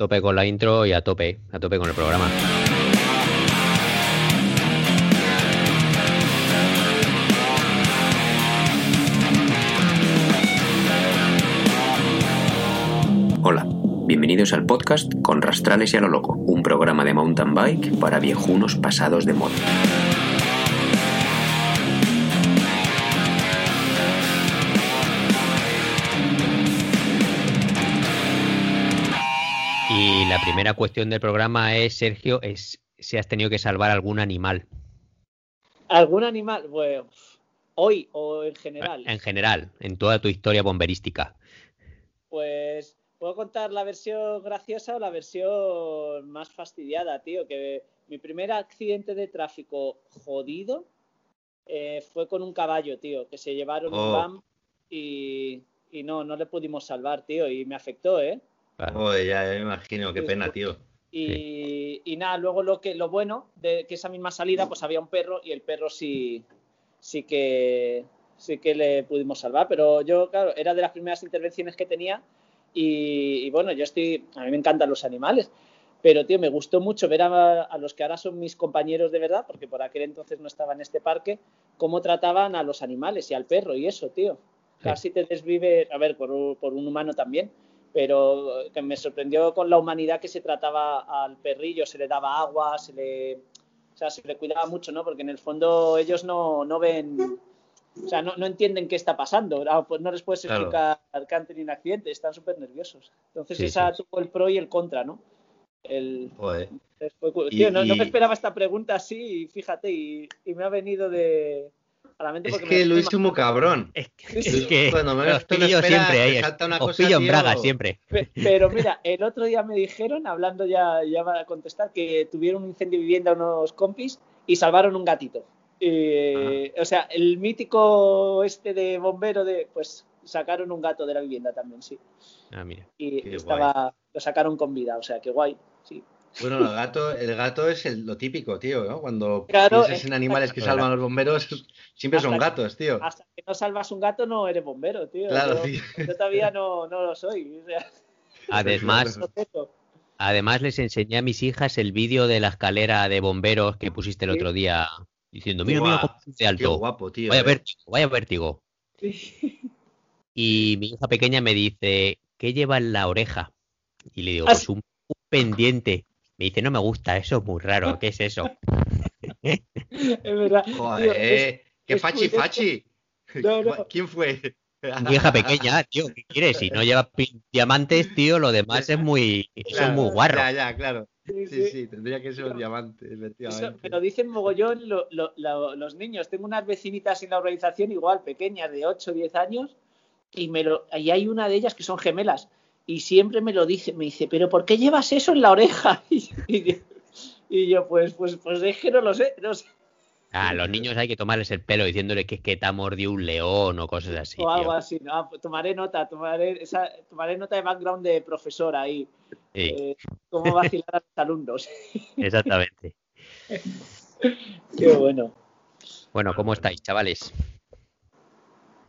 tope con la intro y a tope, a tope con el programa. Hola, bienvenidos al podcast Con Rastrales y a lo Loco, un programa de mountain bike para viejunos pasados de moda. La primera cuestión del programa es, Sergio, es si has tenido que salvar algún animal. ¿Algún animal? Bueno, hoy o en general. En general, en toda tu historia bomberística. Pues puedo contar la versión graciosa o la versión más fastidiada, tío. Que mi primer accidente de tráfico jodido eh, fue con un caballo, tío, que se llevaron un Oh. van y, y no, no le pudimos salvar, tío, y me afectó, ¿eh? Joder, ya me imagino, qué pena, tío. Y, y nada, luego lo que lo bueno de que esa misma salida, pues había un perro y el perro sí, sí que sí que le pudimos salvar. Pero yo, claro, era de las primeras intervenciones que tenía. Y, y bueno, yo estoy. A mí me encantan los animales. Pero, tío, me gustó mucho ver a, a los que ahora son mis compañeros de verdad, porque por aquel entonces no estaba en este parque, cómo trataban a los animales y al perro y eso, tío. Casi te desvive, a ver, por, un- por un humano también, pero que me sorprendió con la humanidad que se trataba al perrillo, se le daba agua, se le, o sea, se le cuidaba mucho, ¿no? Porque en el fondo ellos no, no ven, o sea, no, no entienden qué está pasando, Ah, pues no les puedes Claro. explicar que han tenido un accidente, están súper nerviosos. Entonces Sí, esa sí. tuvo el pro y el contra, ¿no? El, Joder. Y- no, no me esperaba esta pregunta así, y fíjate, y, y me ha venido de a la mente Es que me- Luis es muy cabrón. Es Sí, es que Cuando menos os te lo pillo siempre te ahí. salta una os pillo en braga siempre. Pe- Pero mira, el otro día me dijeron, hablando ya, ya va a contestar, que tuvieron un incendio de vivienda unos compis y salvaron un gatito. Eh, O sea, el mítico este de bombero de, pues sacaron un gato de la vivienda también, sí. Ah, mira. Y Qué estaba, lo sacaron con vida, o sea, que guay, sí. Bueno, el gato, el gato es el- lo típico, tío, ¿no? Cuando Claro, piensas en animales que salvan a los bomberos, siempre son gatos, tío. Hasta que no salvas un gato no eres bombero, tío. Claro, yo, todavía no, no lo soy. O sea, Además, tengo. además les enseñé a mis hijas el vídeo de la escalera de bomberos que pusiste el otro día diciendo, mira, mira cómo de Qué alto. guapo, tío. Vaya eh. vértigo, vaya vértigo. Y mi hija pequeña me dice, ¿qué lleva en la oreja? Y le digo, Ah, pues un, un pendiente. Me dice, no me gusta, eso es muy raro, ¿qué es eso? Es verdad. tío, Joder, es- qué es fachi, fachi. No, no. ¿Quién fue? Mi hija pequeña, tío, ¿qué quieres? Si no lleva diamantes, tío, lo demás es muy, es muy guarro. Ya, ya, claro. Sí, Sí, tendría que ser un diamante, Eso, efectivamente. pero dicen mogollón lo- lo- lo- los niños. Tengo unas vecinitas en la organización igual, pequeñas, de 8 o 10 años, y, me lo, y hay una de ellas que son gemelas. Y siempre me lo dice, me dice, ¿pero por qué llevas eso en la oreja? Y, y- y yo, pues, pues, pues es que no lo sé. No sé. A los niños hay que tomarles el pelo diciéndole que es que te ha mordido un león o cosas así. o algo tío. así. ¿no? Ah, pues tomaré nota, tomaré, esa, tomaré nota de background de profesor ahí. Sí, eh, cómo vacilar a los alumnos. exactamente. Qué bueno. Bueno, ¿cómo estáis, chavales?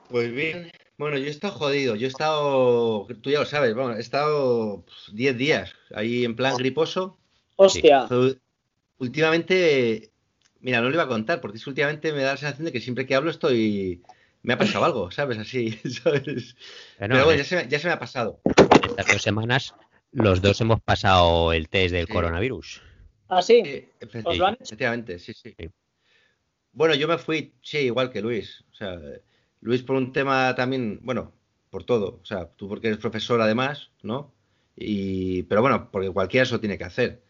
Pues bien, bueno, yo he estado jodido, yo he estado, tú ya lo sabes, bueno, he estado pues, 10 días ahí en plan griposo. Hostia. Últimamente, mira, no lo iba a contar, porque últimamente me da la sensación de que siempre que hablo estoy, me ha pasado algo, ¿sabes? Así, ¿sabes? Bueno, Pero bueno, en ya se, me- ya se me ha pasado. estas dos semanas los dos hemos pasado el test del Sí. coronavirus. Ah, sí. Sí, efe- ¿Os lo han hecho? efectivamente, sí, sí. Sí. Bueno, yo me fui, sí, igual que Luis. O sea, Luis por un tema también, bueno, por todo. O sea, tú porque eres profesor además, ¿no? Y, pero bueno, porque cualquiera eso tiene que hacer.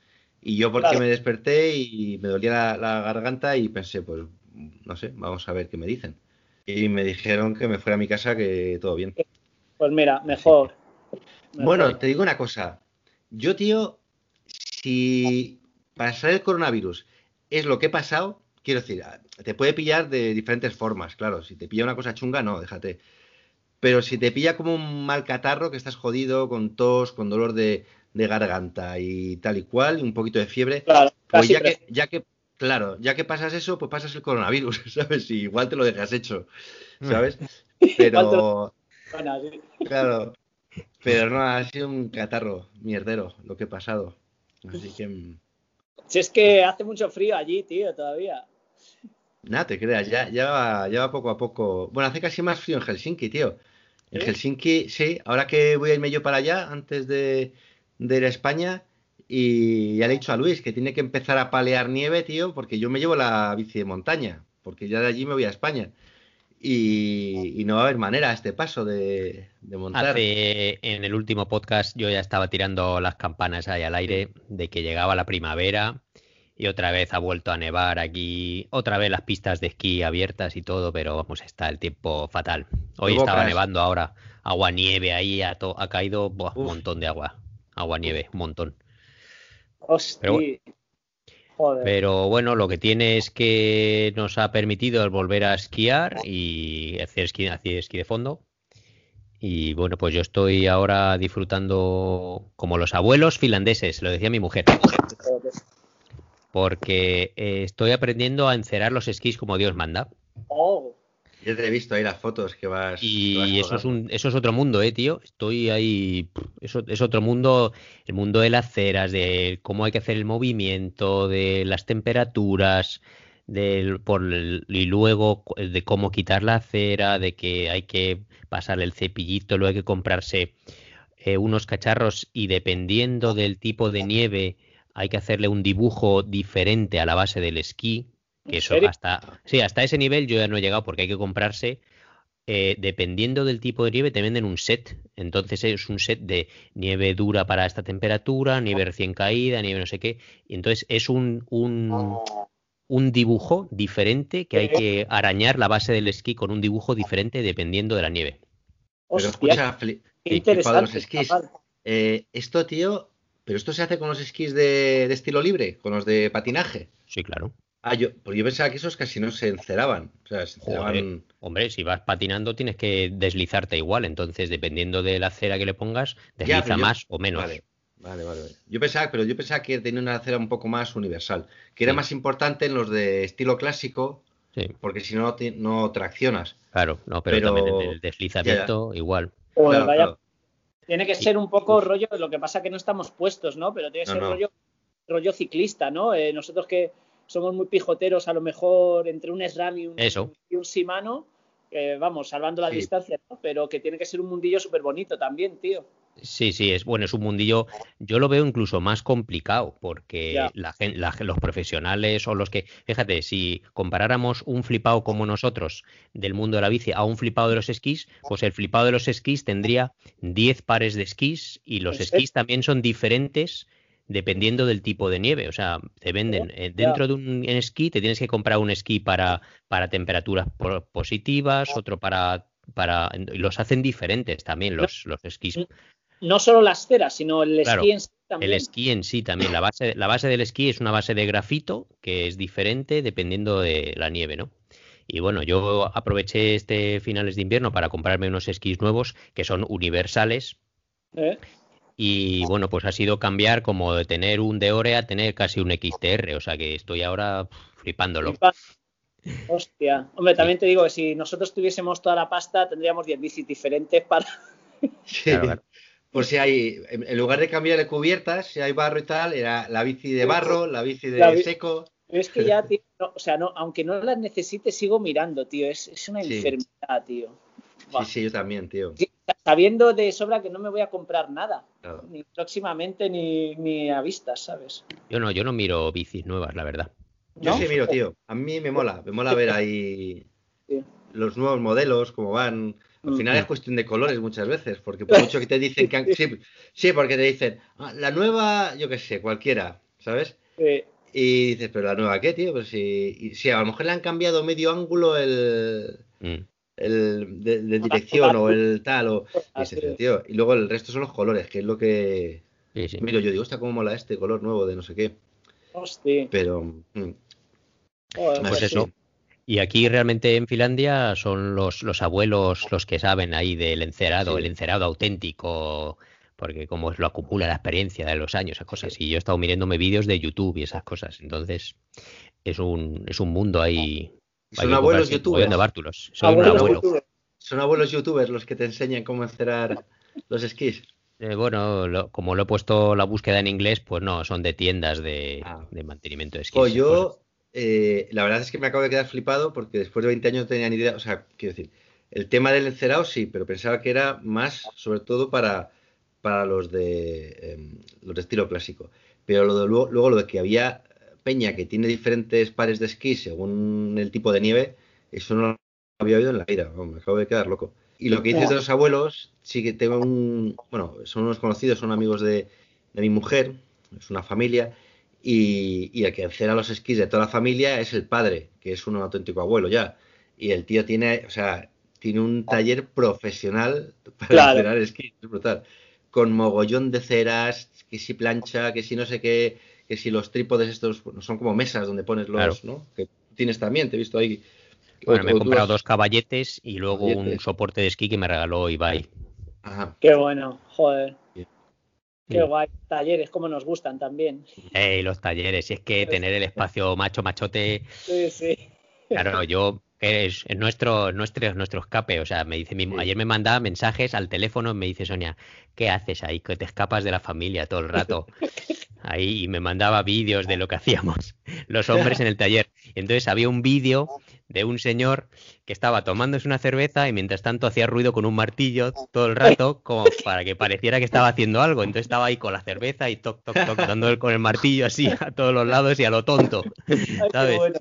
Y yo porque Claro. me desperté y me dolía la, la garganta y pensé, pues, no sé, vamos a ver qué me dicen. Y me dijeron que me fuera a mi casa, que todo bien. Pues mira, mejor. Bueno, Mejor. te digo una cosa. Yo, tío, si pasar el coronavirus es lo que he pasado, quiero decir, ah, te puede pillar de diferentes formas, claro. Si te pilla una cosa chunga, no, déjate. Pero si te pilla como un mal catarro, que estás jodido, con tos, con dolor de, de garganta y tal y cual, y un poquito de fiebre, Claro, pues ya que, ya que, claro, ya que pasas eso, pues pasas el coronavirus, ¿sabes? Y igual te lo dejas hecho, ¿sabes? Pero, Bueno, sí. Claro. Pero no, ha sido un catarro mierdero lo que he pasado. Así que. mm, Si es que hace mucho frío allí, tío, todavía. Nada, te creas, ya, ya, va, ya va poco a poco. Bueno, hace casi más frío en Helsinki, tío. En ¿Sí? Helsinki, sí, ahora que voy a irme yo para allá, antes de, de ir a España, y ya le he dicho a Luis que tiene que empezar a palear nieve, tío, porque yo me llevo la bici de montaña, porque ya de allí me voy a España. Y, y no va a haber manera a este paso de, de montar. Hace, en el último podcast yo ya estaba tirando las campanas ahí al aire de que llegaba la primavera y otra vez ha vuelto a nevar aquí, otra vez las pistas de esquí abiertas y todo, pero vamos, está el tiempo fatal. Hoy estaba nevando ahora, agua nieve ahí, ha, to- ha caído buah, un montón de agua, agua nieve, un montón. Hostia. Pero bueno. Joder. Pero bueno, lo que tiene es que nos ha permitido volver a esquiar y hacer esquí, hacer esquí de fondo. Y bueno, pues yo estoy ahora disfrutando como los abuelos finlandeses, lo decía mi mujer. Porque eh, estoy aprendiendo a encerar los esquís como Dios manda. Oh, Yo te he visto ahí las fotos que vas. que vas Y eso es, un, eso es otro mundo, eh, tío. Estoy ahí. Eso es otro mundo. El mundo de las ceras, de cómo hay que hacer el movimiento, de las temperaturas, del, por el- y luego cu- de cómo quitar la cera, de que hay que pasar el cepillito, luego hay que comprarse eh, unos cacharros y dependiendo del tipo de nieve hay que hacerle un dibujo diferente a la base del esquí. Que ¿En eso hasta, sí, hasta ese nivel yo ya no he llegado porque hay que comprarse eh, dependiendo del tipo de nieve, te venden un set. Entonces es un set de nieve dura para esta temperatura, nieve recién caída, nieve no sé qué. Y entonces es un, un, un dibujo diferente que hay que arañar la base del esquí con un dibujo diferente dependiendo de la nieve. Pero hostia, escucha, fli- qué los interesante. esquís. eh, esto, tío, pero esto se hace con los esquís de, de estilo libre, con los de patinaje. Sí, claro. Ah, yo, pues yo pensaba que esos casi no se enceraban. O sea, se Joder. enceraban. Hombre, si vas patinando tienes que deslizarte igual, entonces dependiendo de la cera que le pongas, desliza yo- más o menos. Vale, vale, vale. vale. Yo pensaba, pero yo pensaba que tenía una acera un poco más universal, que era Sí. más importante en los de estilo clásico, Sí, porque si no, no traccionas. claro, no, pero, Pero- también el deslizamiento igual. Claro, vaya- claro. Tiene que ser un poco rollo, lo que pasa que no estamos puestos, ¿no? Pero tiene que No, ser no. rollo, rollo ciclista, ¿no? Eh, nosotros que somos muy pijoteros, a lo mejor entre un SRAM y un, Eso. y un Shimano, eh, vamos, salvando la Sí. distancia, ¿no? Pero que tiene que ser un mundillo súper bonito también, tío. Sí, sí, es bueno, es un mundillo, yo lo veo incluso más complicado, porque la los profesionales o los que, fíjate, si comparáramos un flipado como nosotros del mundo de la bici a un flipado de los esquís, pues el flipado de los esquís tendría 10 pares de esquís y los ¿En serio? esquís también son diferentes dependiendo del tipo de nieve, o sea, te venden eh, dentro de un esquí, te tienes que comprar un esquí para, para temperaturas po- positivas, otro para, para, y los hacen diferentes también los, los esquís. No solo las ceras, sino el Claro, esquí en sí también. El esquí en sí también, la base, la base del esquí es una base de grafito que es diferente dependiendo de la nieve, ¿no? Y bueno, yo aproveché este finales de invierno para comprarme unos esquís nuevos que son universales ¿eh? y bueno, pues ha sido cambiar como de tener un Deore a tener casi un XTR, o sea que estoy ahora flipándolo. Hostia. Hombre, también te digo que si nosotros tuviésemos toda la pasta, tendríamos 10 bicis diferentes para. Claro. Por si hay, en lugar de cambiarle cubiertas, si hay barro y tal, era la bici de barro, la bici de La bi- seco. Es que ya, tío, no, o sea, no, aunque no las necesite, sigo mirando, tío. Es, es una Sí. enfermedad, tío. Sí, sí, yo también, tío. Sí, Sabiendo de sobra que no me voy a comprar nada, ni próximamente ni, ni a vistas, ¿sabes? Yo no, yo no miro bicis nuevas, la verdad. Yo ¿No? sí miro, tío. A mí me mola, me mola ver ahí Sí. los nuevos modelos, cómo van. Al final es cuestión de colores muchas veces, porque por mucho que te dicen que han- sí, sí, porque te dicen "Ah, la nueva, yo qué sé, cualquiera, ¿sabes? Eh, Y dices, pero la nueva qué, tío, pues si, y- si a lo mejor le han cambiado medio ángulo el, Mm. el de, de dirección o el tal o y dices, tío, y luego el resto son los colores, que es lo que Sí, sí. miro yo digo, hostia, cómo mola este color nuevo de no sé qué, Hostia. pero mm, Joder, Pues sí. eso. Y aquí realmente en Finlandia son los, los abuelos los que saben ahí del encerado, Sí. el encerado auténtico, porque como lo acumula la experiencia de los años, esas cosas. Y yo he estado mirándome vídeos de YouTube y esas cosas. Entonces, es un, es un mundo ahí. son abuelos youtubers. un Abuelos abuelo. youtubers. Son abuelos youtubers los que te enseñan cómo encerar los esquís. Eh, bueno, lo- como lo he puesto la búsqueda en inglés, pues no, son de tiendas de, Ah. de mantenimiento de esquís. Pues yo, eh, la verdad es que me acabo de quedar flipado porque después de 20 años no tenía ni idea, o sea, quiero decir, el tema del encerado sí, pero pensaba que era más, sobre todo para, para los de em, los de estilo clásico. Pero lo de, luego, luego lo de que había peña que tiene diferentes pares de esquí según el tipo de nieve, eso no lo había oído en la vida, me acabo de quedar loco. Y lo que dices de los abuelos, sí que tengo un, bueno, son unos conocidos, son amigos de, de mi mujer, es una familia, y, y el que encera los esquís de toda la familia es el padre, que es un auténtico abuelo ya. Y el tío tiene, o sea, tiene un taller profesional para Claro. encerar esquís, es brutal. Con mogollón de ceras, que si plancha, que si no sé qué, que si los trípodes estos bueno, son como mesas donde pones los, Claro. ¿no? Que tienes también, te he visto ahí. Bueno, O- me he comprado has- dos caballetes y luego un Caballetes. soporte de esquí que me regaló Ibai. Ajá. Qué bueno, joder. Qué guay. Talleres, como nos gustan también. Ey, los talleres, si es que tener el espacio macho machote, Sí, sí. claro, yo es, es nuestro, nuestro, nuestro escape. O sea, me dice mi- Sí. ayer me mandaba mensajes al teléfono, me dice Sonia, ¿qué haces ahí? Que te escapas de la familia todo el rato. Ahí y me mandaba vídeos de lo que hacíamos los hombres en el taller. Entonces había un vídeo de un señor que estaba tomándose una cerveza y mientras tanto hacía ruido con un martillo todo el rato como para que pareciera que estaba haciendo algo. Entonces estaba ahí con la cerveza y toc, toc, toc, dándole con el martillo así a todos los lados y a lo tonto. Ay, ¿Sabes? bueno.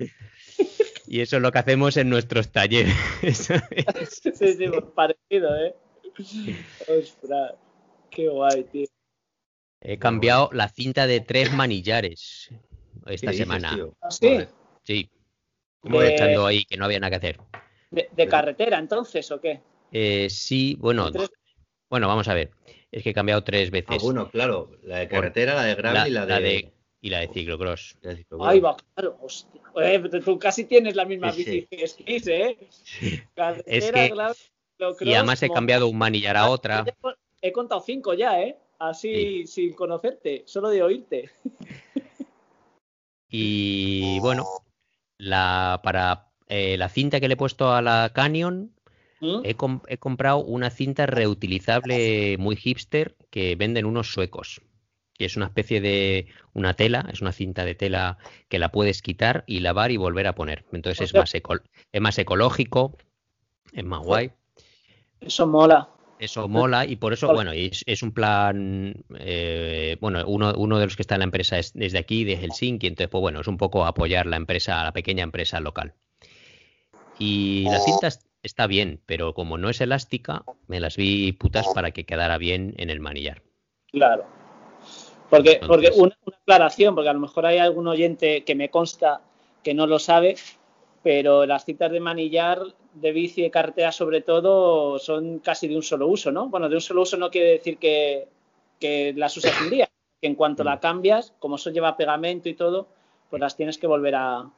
Y eso es lo que hacemos en nuestros talleres. Sí, sí, pues parecido, ¿eh? Ostras. Qué guay, tío. He cambiado la cinta de tres manillares esta ¿Qué dices, semana. ¿Ah, sí? Sí. Como De- echando ahí que no había nada que hacer. ¿De, de carretera entonces o qué? Eh, sí, bueno, Tres- bueno, vamos a ver. Es que he cambiado tres Ah, veces. bueno, claro, la de carretera, la de gravel la, y la de... la de- y la de ciclocross. la de Ahí va, claro, hostia. Pero tú casi tienes la misma Sí, sí. bici que esquís, ¿eh? Carretera, Es que- Y ciclocross, además he cambiado un manillar a otra. He contado cinco ya, ¿eh? Así, sin conocerte, solo de oírte. Y bueno, la para eh, la cinta que le he puesto a la Canyon, ¿Mm? he, he comprado una cinta reutilizable muy hipster que venden unos suecos. Que es una especie de una tela, es una cinta de tela que la puedes quitar y lavar y volver a poner. Entonces es más, eco- es más ecológico, es más guay. Eso mola. Eso mola y por eso, bueno, es, es un plan, eh, bueno, uno, uno de los que está en la empresa es desde aquí, de Helsinki, entonces, pues bueno, es un poco apoyar la empresa, la pequeña empresa local. Y la cinta es- está bien, pero como no es elástica, me las vi putas para que quedara bien en el manillar. Claro. Porque, porque una aclaración, porque a lo mejor hay algún oyente que me consta que no lo sabe, pero las cintas de manillar de bici de carretera sobre todo son casi de un solo uso, ¿no? Bueno, de un solo uso no quiere decir que, que las usas un día, que en cuanto la cambias, como eso lleva pegamento y todo, pues las tienes que volver a...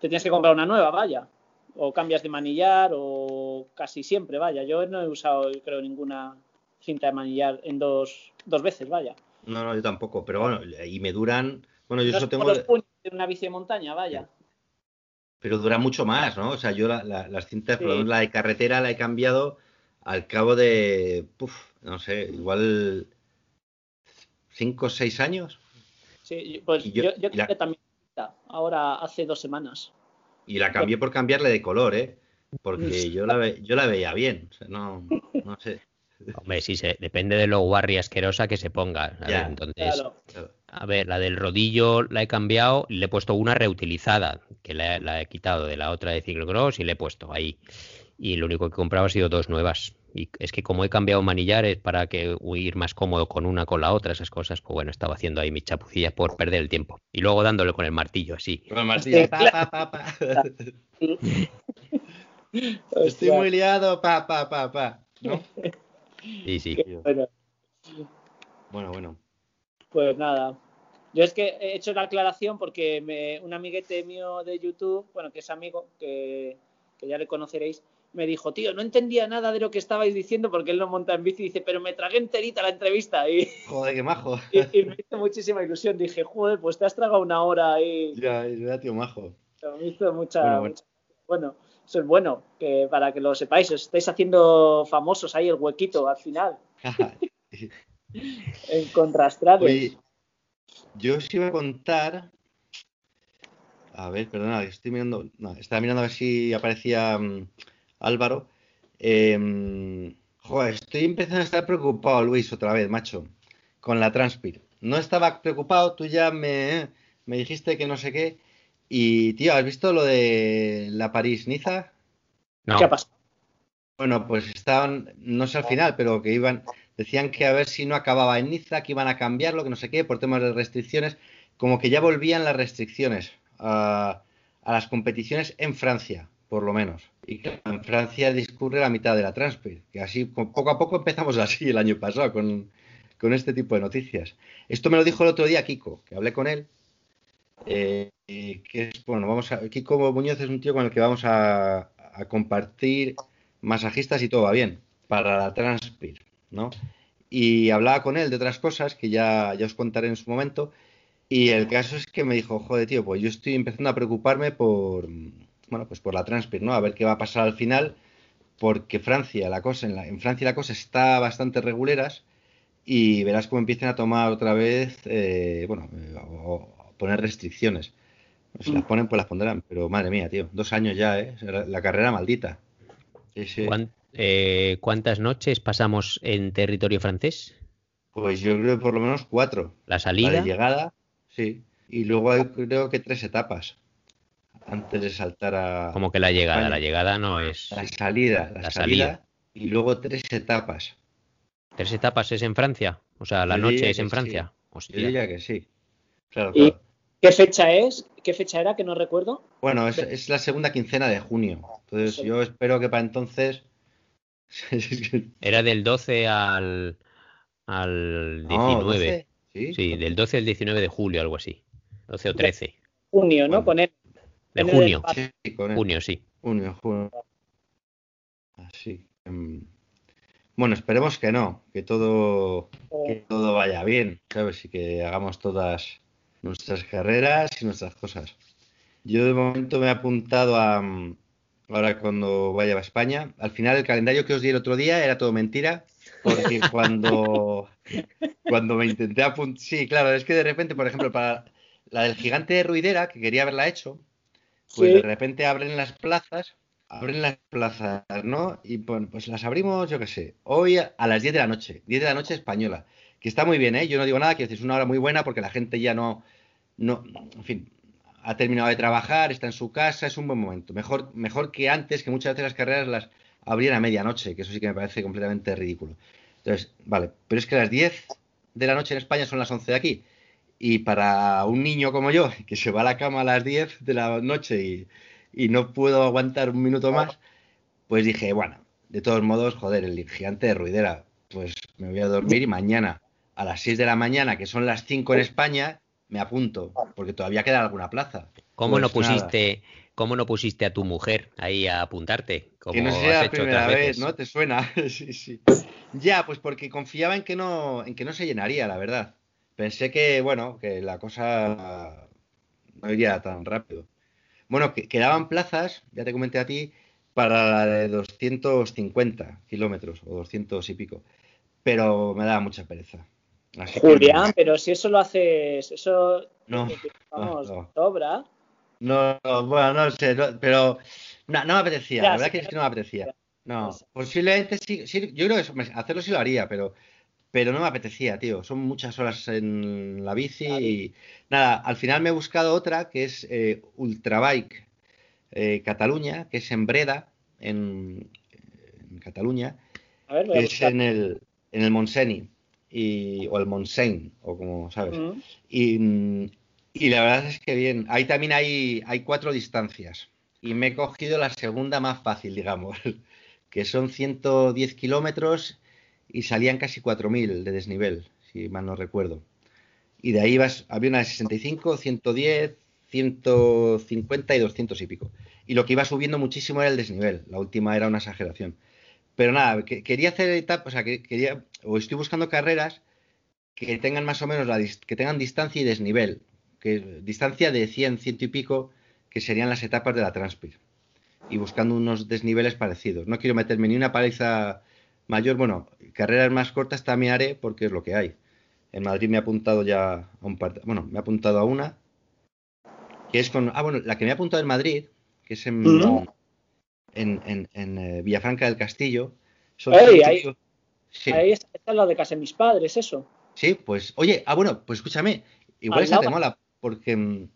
Te tienes que comprar una nueva, vaya. O cambias de manillar o casi siempre, vaya. Yo no he usado, creo, ninguna cinta de manillar en dos, dos veces, vaya. No, no, yo tampoco, pero bueno, y me duran, bueno, yo No como tengo, los puños de una bici de montaña, vaya. Pero dura mucho más, ¿no? O sea, yo la- la- las cintas, Sí. menos la de carretera la he cambiado al cabo de, puf, no sé, igual cinco o seis años Sí, pues Y yo, yo- yo, y la- también ahora hace dos semanas. y la cambié por cambiarle de color, ¿eh? Porque yo la, ve- yo la veía bien, o sea, no, no sé. Hombre, sí, se, depende de lo guarri asquerosa que se ponga. a ver, Ya, entonces, Claro. claro. A ver, la del rodillo la he cambiado y le he puesto una reutilizada, que la, la he quitado de la otra de ciclocross y le he puesto ahí. Y lo único que he comprado ha sido dos nuevas. Y es que como he cambiado manillares para que ir más cómodo con una con la otra, esas cosas, pues bueno, estaba haciendo ahí mis chapucillas por perder el tiempo. Y luego dándole con el martillo, así. Con el martillo, Sí, pa, pa, pa, pa. Estoy muy liado, pa, pa, pa, pa. ¿No? Sí, sí. bueno. Bueno, bueno. Pues nada. Yo es que he hecho la aclaración porque me- un amiguete mío de YouTube, bueno, que es amigo, que, que ya le conoceréis, me dijo, tío, no entendía nada de lo que estabais diciendo porque él no monta en bici. Dice, pero me tragué enterita la entrevista y, Joder, qué majo. y- y me hizo muchísima ilusión. Dije, joder, pues te has tragado una hora ahí. Ya, verdad, tío majo. Me hizo mucha. Bueno, bueno. mucha- bueno, eso es bueno, que para que lo sepáis, os estáis haciendo famosos ahí el huequito al final. en contrastrades. Oye, yo os iba a contar. A ver, perdona, estoy mirando. No, estaba mirando a ver si aparecía mm, Álvaro. Em, joder, estoy empezando a estar preocupado, Luis, otra vez, macho, con la Transpir. No estaba preocupado, tú ya me, me dijiste que no sé qué. Y, tío, ¿has visto lo de la París-Niza? No. ¿Qué ha pasado? Bueno, pues estaban, no sé al final, pero que iban, decían que a ver si no acababa en Niza, que iban a cambiarlo, que no sé qué, por temas de restricciones, como que ya volvían las restricciones a, a las competiciones en Francia, por lo menos. Y claro, en Francia discurre la mitad de la Transpir, que así, poco a poco empezamos así el año pasado con, con este tipo de noticias. Esto me lo dijo el otro día Kiko, que hablé con él, eh, que es, bueno, vamos Kiko Muñoz es un tío con el que vamos a, a compartir masajistas y todo va bien para la Transpir, ¿no? Y hablaba con él de otras cosas que ya, ya os contaré en su momento. Y el caso es que me dijo, joder, tío, pues yo estoy empezando a preocuparme por, bueno, pues por la Transpir, ¿no? A ver qué va a pasar al final, porque Francia, la cosa, en, la- en Francia la cosa está bastante reguleras y verás cómo empiezan a tomar otra vez, eh, bueno, eh, o, o poner restricciones. Si las ponen, pues las pondrán, pero madre mía, tío, dos años ya, ¿eh? La, la carrera maldita. Sí, sí. ¿Cuán- eh, ¿Cuántas noches pasamos en territorio francés? Pues yo creo que por lo menos cuatro. La La salida. de llegada, sí. Y luego hay creo que tres etapas antes de saltar a Como que la llegada. España. La llegada no es. la salida, la, La salida, salida. y luego tres etapas. ¿Tres etapas es en Francia? O sea, la Yo noche es en Francia. Yo Hostia. diría que sí. Claro, ¿Y qué fecha es? ¿Qué fecha era que no recuerdo? Bueno, es, es la segunda quincena de junio. Entonces yo espero que para entonces. Era del 12 al, al No, 19. 12, ¿sí? Sí, del 12 al 19 de julio, algo así. 12 o 13. Junio, ¿no? Bueno. Con él. De junio. empate. Sí, con él. Junio, sí. Junio, junio. Así. em, Bueno, esperemos que no, que todo, que todo vaya bien, ¿sabes? Y que hagamos todas nuestras carreras y nuestras cosas. Yo de momento me he apuntado a, mm, ahora cuando vaya a España. Al final el calendario que os di el otro día era todo mentira, porque cuando, cuando me intenté apuntar... Sí, claro, es que de repente, por ejemplo, para la del gigante de Ruidera, que quería haberla hecho, pues Sí. de repente abren las plazas, abren las plazas, ¿no? Y pues las abrimos, yo qué sé, hoy a las 10 de la noche, 10 de la noche española, que está muy bien, ¿eh? Yo no digo nada, que es una hora muy buena porque la gente ya no, no, en fin, ha terminado de trabajar, está en su casa, es un buen momento. Mejor, mejor que antes, que muchas veces las carreras las abrían a medianoche, que eso sí que me parece completamente ridículo. Entonces, vale, pero es que las 10 de la noche en España son las 11 de aquí. Y para un niño como yo, que se va a la cama a las 10 de la noche y, y no puedo aguantar un minuto más, pues dije, bueno, de todos modos, joder, el gigante de Ruidera, pues me voy a dormir y mañana a las 6 de la mañana, que son las 5 en España, me apunto, porque todavía queda alguna plaza. ¿Cómo no Pues nada. pusiste, cómo no pusiste a tu mujer ahí a apuntarte? Como Que no has sea la hecho primera otras vez, veces. ¿no? ¿Te suena? sí, sí. Ya, pues porque confiaba en que no, en que no se llenaría, la verdad. Pensé que, bueno, que la cosa no iría tan rápido. Bueno, que quedaban plazas, ya te comenté a ti, para la de 250 kilómetros o 200 y pico. Pero me daba mucha pereza. Así que- Julián, pero si eso lo haces, eso No, vamos, no, no. sobra. No, no, bueno, no sé, pero no, no me apetecía, Ya, la verdad sí, que es que no me apetecía. No, posiblemente sí, sí, yo creo que hacerlo sí lo haría, pero, pero no me apetecía, tío. Son muchas horas en la bici y nada, al final me he buscado otra que es eh, Ultrabike eh, Cataluña, que es en Breda, en, en Cataluña, A ver, voy a es buscar. en el, en el Montseny, y, o el Montseny, o como sabes. Mm. Y, mm, y la verdad es que bien. Ahí también hay, hay cuatro distancias. Y me he cogido la segunda más fácil, digamos, que son 110 kilómetros y salían casi 4.000 de desnivel, si mal no recuerdo. Y de ahí vas, había una de 65, 110, 150 y 200 y pico. Y lo que iba subiendo muchísimo era el desnivel. La última era una exageración. Pero nada, que- quería hacer etapas, o sea, que quería, o estoy buscando carreras que tengan más o menos la que tengan distancia y desnivel, que distancia de 100, ciento y pico, que serían las etapas de la Transpir. Y buscando unos desniveles parecidos. No quiero meterme ni una paliza mayor, bueno, carreras más cortas también haré porque es lo que hay. En Madrid me ha apuntado ya a un par, bueno, me ha apuntado a una, que es con, ah, bueno, la que me ha apuntado en Madrid, que es en. En, en- en, eh, Villafranca del Castillo. Son Ey, ahí- sí, Ahí está, la de casa de mis padres, eso. sí, pues, oye, ah, bueno, pues escúchame, igual Al esa te mola, porque mm,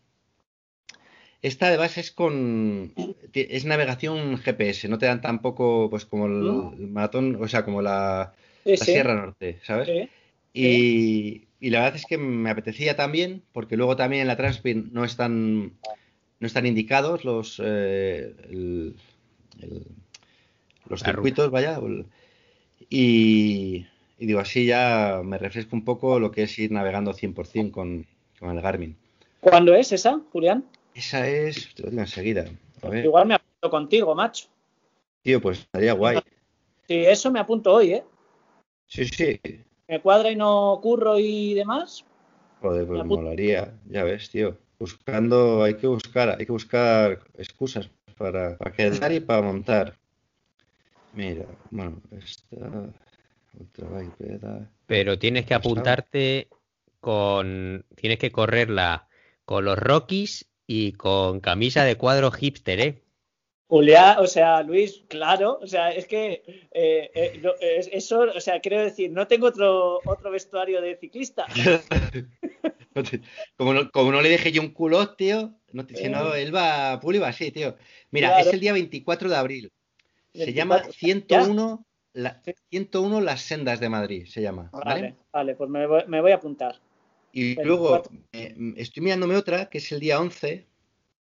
esta de base es con, es navegación GPS, no te dan tampoco, pues como el, No. el maratón, o sea, como la, Sí, la sí. Sierra Norte, ¿sabes? Y, y la verdad es que me apetecía también, porque luego también en la Transpin no están, no están indicados los, eh, el- el- los La circuitos, vaya. y, y digo, así ya me refresco un poco lo que es ir navegando 100% con, con el Garmin. ¿Cuándo es esa, Julián? Esa es, te lo digo enseguida. A ver, Igual me apunto contigo, macho. tío, pues estaría guay. Sí, eso me apunto hoy, ¿eh? Sí, sí. Me cuadra y no curro y demás. Joder, pues Me molaría, ya ves, tío. Buscando, hay que buscar, hay que buscar excusas para, para quedar y para montar. Mira, bueno, esta ultra pedal. Pero tienes que apuntarte con. Tienes que correrla con los Rockies y con camisa de cuadro hipster, ¿eh? Julián, o sea, Luis, claro, o sea, es que eh, eh, no, es- eso, o sea, quiero decir, no tengo otro otro vestuario de ciclista. Como no, como no le dejé yo un culot, tío, no te- si no, Eh. él va, Puli va así, tío. Mira, Claro. es el día 24 de abril. Se 24, llama ya. 101, la- Sí. 101 Las Sendas de Madrid, se llama, ¿vale? Vale, vale, pues me voy, me voy a apuntar. Y 24. luego eh, estoy mirándome otra, que es el día 11,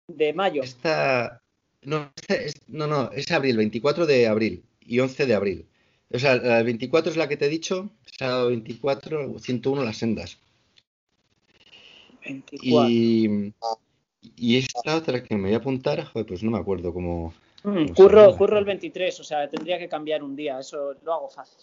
De mayo. Esta. No, esta es, no, no, es abril, 24 de abril y 11 de abril. O sea, la 24 es la que te he dicho, sábado 24, 101 las sendas. 24. Y, y esta otra que me voy a apuntar, joder, pues no me acuerdo cómo. Mm, ¿cómo se curro, curro el 23, o sea, tendría que cambiar un día, eso lo hago fácil.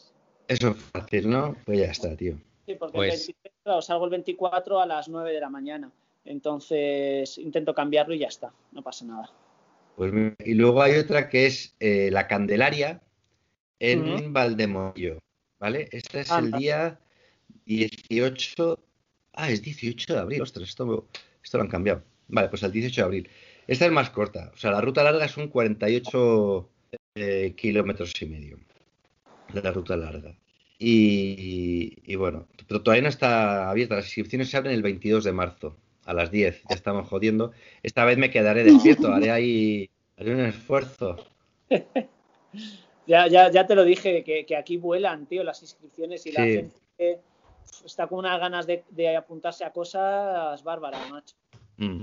Eso es fácil, ¿no? Pues ya está, tío. Sí, porque Pues- el 23, claro, salgo el 24 a las 9 de la mañana. Entonces intento cambiarlo y ya está, no pasa nada. Pues, y luego hay otra que es eh, la Candelaria en Ujú. Valdemorillo, ¿vale? Este es el día 18. Ah, es 18 de abril, ostras, esto, esto lo han cambiado. Vale, pues el 18 de abril. Esta es más corta, o sea, la ruta larga son 48 eh, kilómetros y medio. La ruta larga. Y, y bueno, pero todavía no está abierta. Las inscripciones se abren el 22 de marzo a las 10. Ya estamos jodiendo. Esta vez me quedaré despierto, haré ahí haré un esfuerzo. Ya, ya, ya te lo dije, que, que aquí vuelan, tío, las inscripciones y la gente está con unas ganas de, de apuntarse a cosas bárbaras, macho. Mm.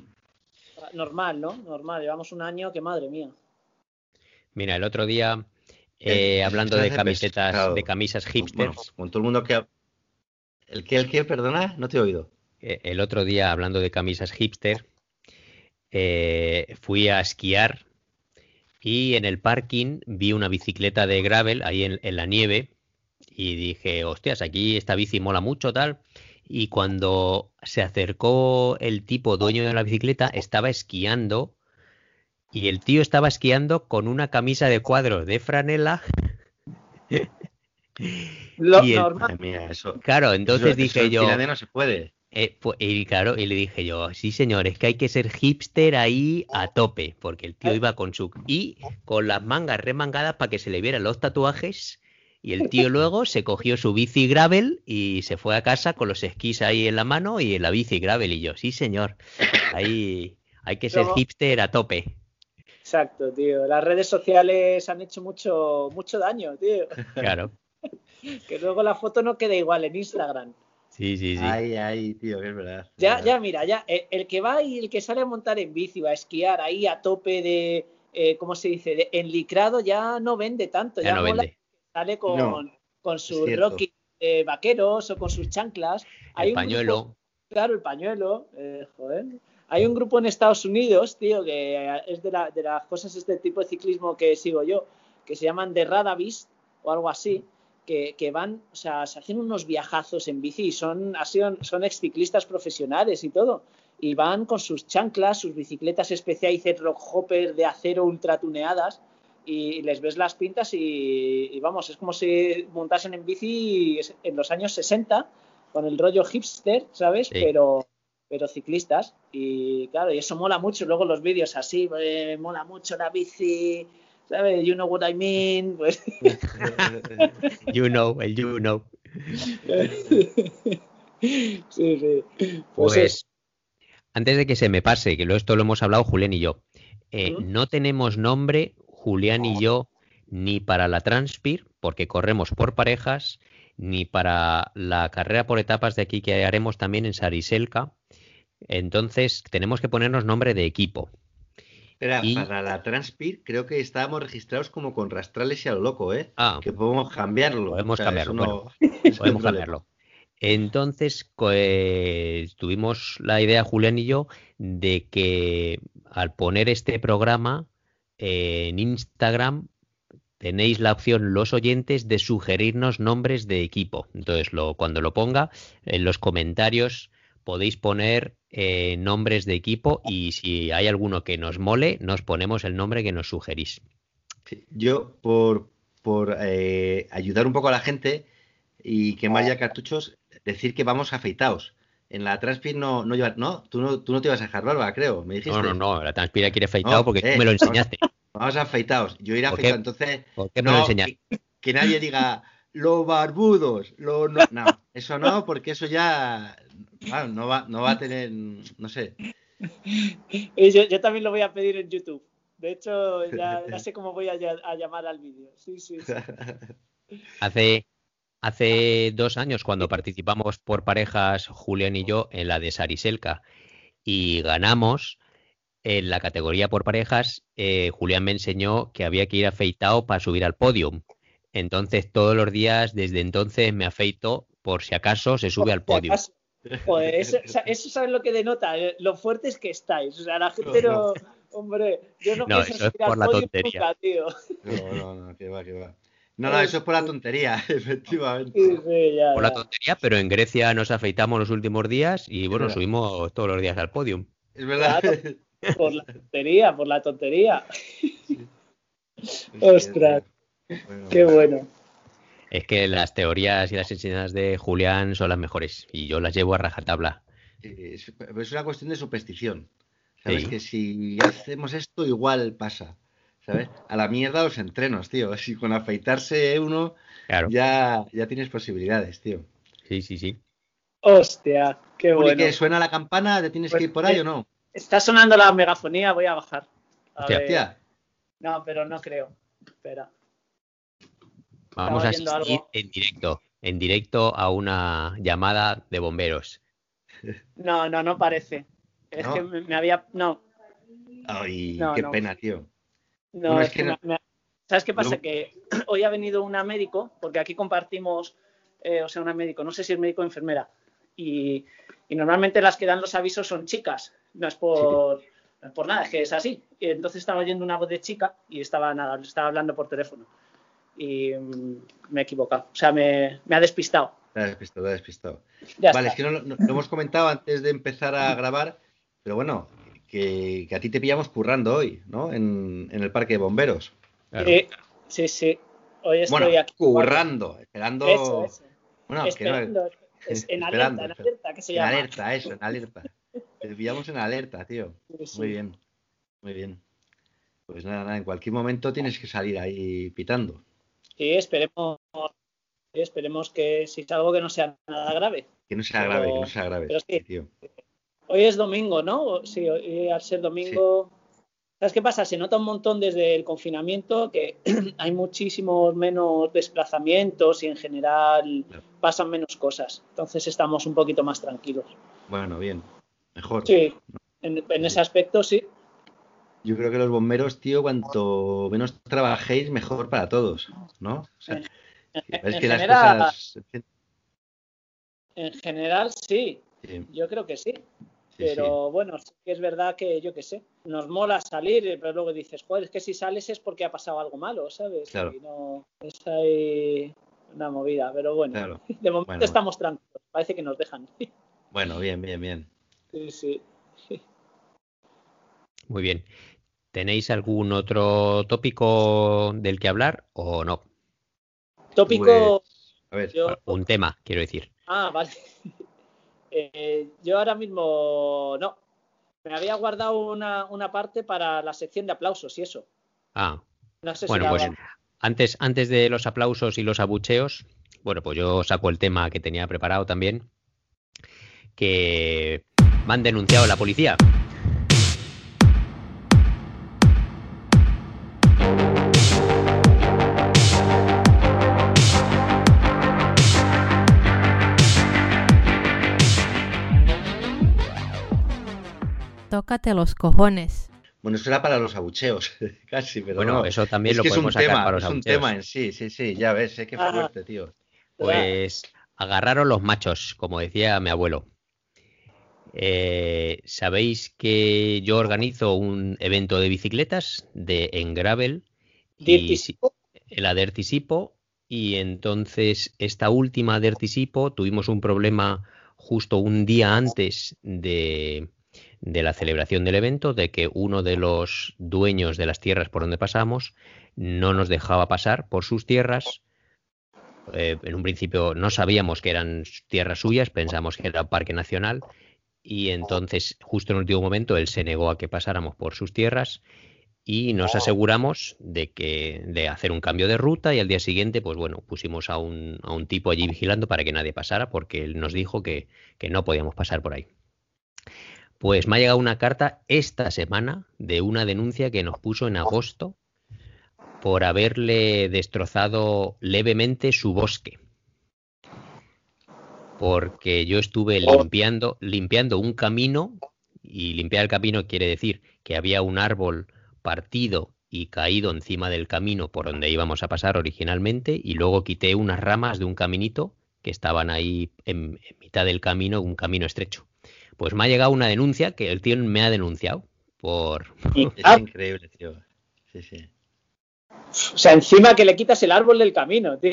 Normal, ¿no? Normal, llevamos un año que madre mía. Mira, el otro día, Eh, hablando de camisetas, de camisas Bueno, hipsters, con todo el mundo que. ¿El qué, el qué? Perdona, no te he oído. eh, el otro día, hablando de camisas hipster, eh, fui a esquiar y en el parking vi una bicicleta de gravel ahí en, en la nieve y dije, hostias, aquí esta bici mola mucho, tal. Y cuando se acercó el tipo dueño de la bicicleta, estaba esquiando y el tío estaba esquiando con una camisa de cuadros de franela. Lo Y el- normal. Madre mía, eso. Claro, entonces eso- dije eso yo, Finlandia no se puede. eh, y claro, y le dije yo, sí señor, es que hay que ser hipster ahí a tope, porque el tío iba con su y con las mangas remangadas para que se le vieran los tatuajes, y el tío luego se cogió su bici gravel y se fue a casa con los esquís ahí en la mano y en la bici gravel, y yo, sí señor, ahí hay que ser Luego- hipster a tope, Exacto, tío. Las redes sociales han hecho mucho, mucho daño, tío. claro, Que luego la foto no queda igual en Instagram. sí, sí, sí. Ay, ay, tío, que es verdad. Ya, ya, mira, ya, el, el que va y el que sale a montar en bici o a esquiar ahí a tope de, eh, ¿cómo se dice? De enlicrado ya no vende tanto. Ya no mola vende. Sale con, No, con cierto. Rocky eh, vaqueros o con sus chanclas. Hay El un pañuelo. grupo- claro, el pañuelo. eh, joder. Hay un grupo en Estados Unidos, tío, que es de, la- de las cosas este tipo de ciclismo que sigo yo, que se llaman The Radavis o algo así, que, que van, o sea, se hacen unos viajazos en bici y son, son, son exciclistas profesionales y todo. Y van con sus chanclas, sus bicicletas especiales Rock Hopper de acero ultra tuneadas y les ves las pintas y, vamos, es como si montasen en bici en los años 60 con el rollo hipster, ¿sabes? Pero, pero ciclistas. Y claro, y eso mola mucho. Luego los vídeos así, eh, mola mucho la bici, ¿sabes? You know what I mean. Pues... you know, el you know. sí, sí. Pues, pues antes de que se me pase, que esto lo hemos hablado Julián y yo, eh, no tenemos nombre Julián y yo ni para la Transpir, porque corremos por parejas, ni para la carrera por etapas de aquí que haremos también en Sariselka. Entonces tenemos que ponernos nombre de equipo. Espera, para la Transpir creo que estábamos registrados como con Rastrales y a lo loco, ¿eh? Ah, que podemos cambiarlo. Podemos cambiarlo. podemos cambiarlo. Entonces tuvimos la idea, Julián y yo, de que al poner este programa en Instagram tenéis la opción los oyentes de sugerirnos nombres de equipo. Entonces, lo, cuando lo ponga en los comentarios podéis poner eh, nombres de equipo y si hay alguno que nos mole, nos ponemos el nombre que nos sugerís. Yo, por, por eh, ayudar un poco a la gente y que haya cartuchos, decir que vamos afeitados. En la Transpir no, no lleva, no, tú no, tú no te ibas a dejar barba, creo, me dijiste. No, no, no, la Transpir quiere afeitado porque tú me lo enseñaste. Vamos, afeitados. Yo iré afeitado, entonces. ¿Por qué me lo enseñaste? Que, nadie diga los barbudos, lo no, no, eso no, porque eso ya no va, no va a tener, no sé. Yo, yo, también lo voy a pedir en YouTube. De hecho, ya, ya sé cómo voy a, a llamar al vídeo. Sí, sí, sí. Hace, hace dos años cuando participamos por parejas, Julián y yo, en la de Sariselka, y ganamos en la categoría por parejas, eh, Julián me enseñó que había que ir afeitado para subir al podium. Entonces, todos los días, desde entonces, me afeito por si acaso se sube al podio. Joder, eso, sabes lo que denota, eh, lo fuertes que estáis. O sea, la gente no. Hombre, yo no, no eso es por la tontería. tío. No, no, no, que va, que va. No, no, eso es por la tontería, efectivamente. por la tontería, pero en Grecia nos afeitamos los últimos días y bueno, subimos todos los días al podio. Es verdad. por la tontería, por la tontería. Ostras, qué bueno. Es que las teorías y las enseñanzas de Julián son las mejores y yo las llevo a rajatabla. Es, es una cuestión de superstición. Sabes que si hacemos esto, igual pasa. ¿Sabes? A la mierda los entrenos, tío. Si con afeitarse uno ya, ya tienes posibilidades, tío. Sí, sí, sí. Hostia, qué bueno. que suena la campana? ¿Te tienes que ir por ahí o no? Está sonando la megafonía, voy a bajar. hostia, No, pero no creo. Espera. Vamos a asistir en directo, en directo a una llamada de bomberos. No, no, no parece. Es que me, había. No. Ay, qué pena, tío. No, es que, ¿sabes qué pasa? Que hoy ha venido una médico, porque aquí compartimos, eh, o sea, una médico, no sé si es médico o enfermera, y, normalmente las que dan los avisos son chicas, no es por, por nada, es que es así. Y entonces estaba oyendo una voz de chica y estaba nada, estaba hablando por teléfono. Y mm, me he equivocado, o sea, me, ha despistado. Me ha despistado, me ha despistado. vale, es que no, lo hemos comentado antes de empezar a grabar, pero bueno, que, a ti te pillamos currando hoy, ¿no? En, el parque de bomberos. Sí, sí, Hoy estoy aquí. Currando, esperando. Eso, eso. Bueno, esperando. en alerta, en alerta, que se llama. En alerta, eso, en alerta. te pillamos en alerta, tío. Muy bien, muy bien. Pues nada, nada, en cualquier momento tienes que salir ahí pitando. Sí, esperemos, esperemos que si es algo que no sea nada grave. Que no sea grave, que no sea grave. Pero sí, tío. Hoy es domingo, ¿no? Sí, hoy al ser domingo. ¿Sabes qué pasa? Se nota un montón desde el confinamiento que hay muchísimos menos desplazamientos y en general pasan menos cosas. Entonces estamos un poquito más tranquilos. Bueno, bien. Mejor. Sí, en, ese aspecto sí. Yo creo que los bomberos, tío, cuanto menos trabajéis, mejor para todos, ¿no? O sea, en, que general, las cosas... En general, sí. Yo creo que sí pero bueno, sí que es verdad que yo qué sé, nos mola salir, pero luego dices, joder, es que si sales es porque ha pasado algo malo, ¿sabes? Claro. Y no, es ahí una movida, pero bueno, de momento estamos tranquilos, parece que nos dejan. Bueno, bien, bien, bien. Sí, sí. Muy bien. ¿Tenéis algún otro tópico del que hablar o no? Tópico. Pues, a ver, yo- Un tema, quiero decir. Ah, vale. Eh, yo ahora mismo no. Me había guardado una, una parte para la sección de aplausos y eso. Ah, No sé bueno, si pues antes, antes de los aplausos y los abucheos, bueno, pues yo saco el tema que tenía preparado también, que me han denunciado la policía. Tócate los cojones. Bueno, eso era para los abucheos, casi, pero Bueno, no. eso también es lo que es un podemos sacar tema, para los es un tema en sí, sí, sí, ya ves, es que Ah. fuerte, tío. Pues agarraron los machos, como decía mi abuelo. Eh, Sabéis que yo organizo un evento de bicicletas de en gravel y la Dertisipo y entonces esta última Dertisipo tuvimos un problema justo un día antes de, de la celebración del evento de que uno de los dueños de las tierras por donde pasamos no nos dejaba pasar por sus tierras. Eh, en un principio no sabíamos que eran tierras suyas, pensamos que era parque nacional y entonces justo en el último momento él se negó a que pasáramos por sus tierras y nos aseguramos de que de hacer un cambio de ruta y al día siguiente pues bueno pusimos a un, a un tipo allí vigilando para que nadie pasara porque él nos dijo que, que no podíamos pasar por ahí pues me ha llegado una carta esta semana de una denuncia que nos puso en agosto por haberle destrozado levemente su bosque porque yo estuve limpiando limpiando un camino y limpiar el camino quiere decir que había un árbol partido y caído encima del camino por donde íbamos a pasar originalmente y luego quité unas ramas de un caminito que estaban ahí en, en mitad del camino, un camino estrecho. Pues me ha llegado una denuncia que el tío me ha denunciado por... Y- Es ah, increíble, tío. Sí, sí. o sea, encima que le quitas el árbol del camino, tío.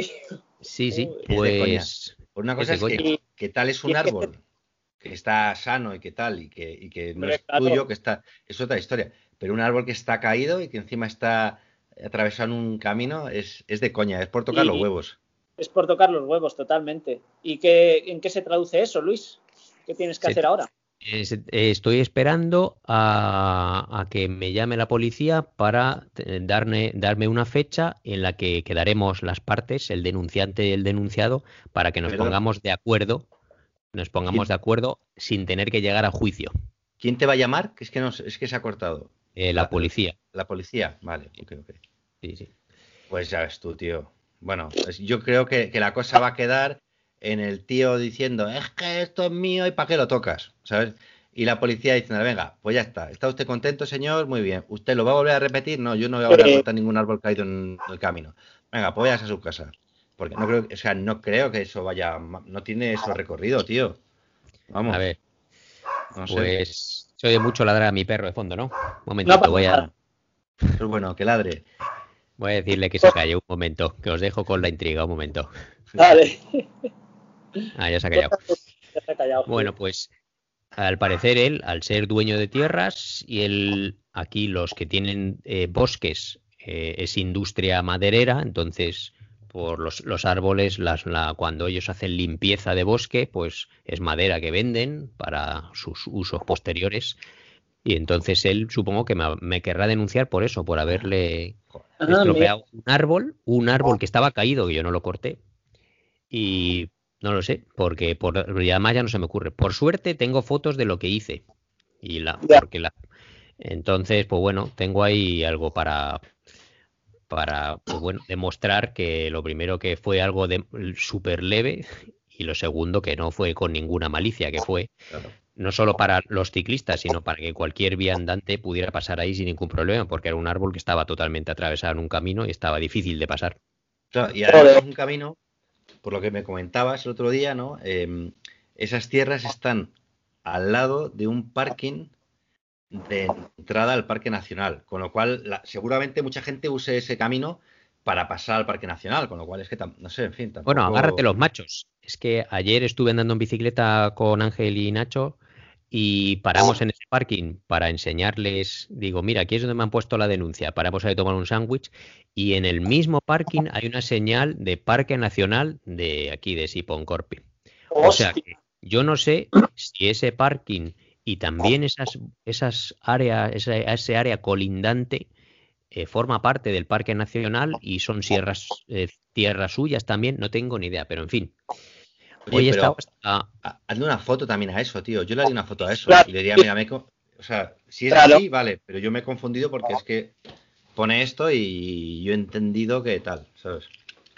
Sí, sí, Es pues... Por una Es cosa es coña. que, que tal es un es árbol que está sano y que tal, y que, y que no es claro. tuyo, que está. Es otra historia. Pero un árbol que está caído y que encima está atravesando un camino es, es de coña, es por tocar Y- los huevos. Es por tocar los huevos, totalmente. ¿Y qué, en qué se traduce eso, Luis? ¿Qué tienes que Se- hacer ahora? Es- estoy esperando a, a que me llame la policía para eh, darme, darme una fecha en la que quedaremos las partes, el denunciante y el denunciado, para que nos Perdón. pongamos de acuerdo, nos pongamos ¿Quién? de acuerdo sin tener que llegar a juicio. ¿Quién te va a llamar? Que es que no es que se ha cortado. Eh, la policía. La policía. Vale, ok, ok. Sí, sí. Pues ya ves tú, tío. Bueno, pues yo creo que, que la cosa va a quedar en el tío diciendo, es que esto es mío y para qué lo tocas, ¿sabes? Y la policía diciendo, venga, pues ya está. ¿Está usted contento, señor? Muy bien. ¿Usted lo va a volver a repetir? No, yo no voy a volver a cortar ningún árbol caído en el camino. Venga, pues váyase a su casa. Porque no creo, o sea, no creo que eso vaya, no tiene eso recorrido, tío. Vamos, A ver, no sé. pues se oye mucho ladrar a mi perro de fondo, ¿no? Un No momentito, pasa voy a. Pero bueno, que ladre. voy a decirle que se calle un momento, que os dejo con la intriga un momento. Vale. Ah, ya se ha callado. Ya se ha callado. Bueno, pues al parecer él, al ser dueño de tierras y él, aquí los que tienen eh, bosques eh, es industria maderera, entonces por los, los árboles, las, la, cuando ellos hacen limpieza de bosque, pues es madera que venden para sus usos posteriores. Y entonces él supongo que me, me querrá denunciar por eso, por haberle Ah, estropeado un árbol, un árbol que estaba caído, que yo no lo corté. Y no lo sé, porque por, y además ya no se me ocurre. Por suerte tengo fotos de lo que hice. Y la, porque la, entonces, pues bueno, tengo ahí algo para, para pues bueno, demostrar que lo primero que fue algo de súper leve y lo segundo que no fue con ninguna malicia, que fue Claro. no solo para los ciclistas, sino para que cualquier viandante pudiera pasar ahí sin ningún problema, porque era un árbol que estaba totalmente atravesado en un camino y estaba difícil de pasar. Claro, y además Joder. es un camino, por lo que me comentabas el otro día, ¿no? Eh, esas tierras están al lado de un parking de entrada al Parque Nacional, con lo cual la- seguramente mucha gente use ese camino para pasar al Parque Nacional, con lo cual es que, no sé, en fin, tampoco... Bueno, agárrate los machos. Es que ayer estuve andando en bicicleta con Ángel y Nacho y paramos en ese parking para enseñarles, digo, mira, aquí es donde me han puesto la denuncia, paramos ahí a tomar un sándwich y en el mismo parking hay una señal de Parque Nacional de aquí de Siponcorpi. O sea que yo no sé si ese parking y también esas, esas áreas, esa, ese área colindante eh, forma parte del Parque Nacional y son sierras, eh, tierras suyas también, no tengo ni idea, pero en fin. Hoy Hazle una foto también a eso, tío. Yo le haría una foto a eso. Claro. Y le diría, mira, me o sea, si es Claro. así, vale, pero yo me he confundido porque es que pone esto y yo he entendido que tal, ¿sabes?